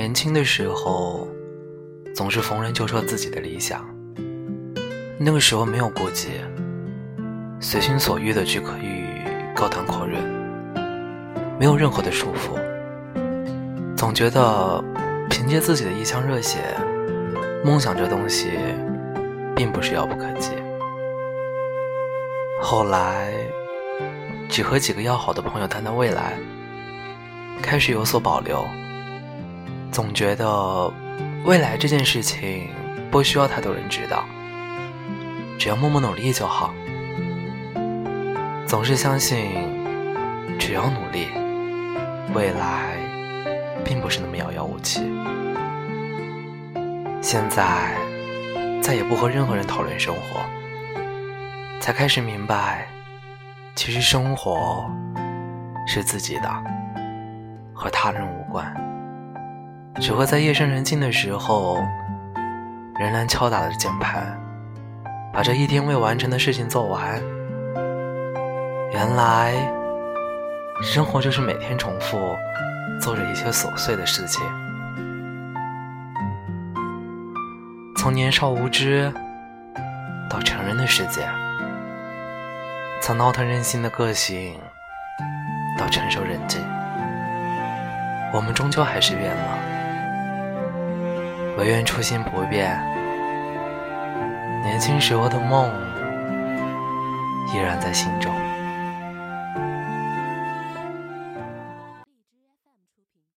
年轻的时候，总是逢人就说自己的理想。那个时候没有顾忌，随心所欲的去可以高谈阔论，没有任何的束缚。总觉得凭借自己的一腔热血，梦想这东西并不是遥不可及。后来，只和几个要好的朋友谈谈未来，开始有所保留。总觉得未来这件事情不需要太多人知道，只要默默努力就好。总是相信，只要努力，未来并不是那么遥遥无期。现在再也不和任何人讨论生活，才开始明白，其实生活是自己的，和他人无关。只会在夜深人静的时候，仍然敲打着键盘，把这一天未完成的事情做完。原来，生活就是每天重复做着一些琐碎的事情。从年少无知到成人的世界，从闹腾任性的个性到成熟人静，我们终究还是变了。我愿初心不变，年轻时候的梦依然在心中。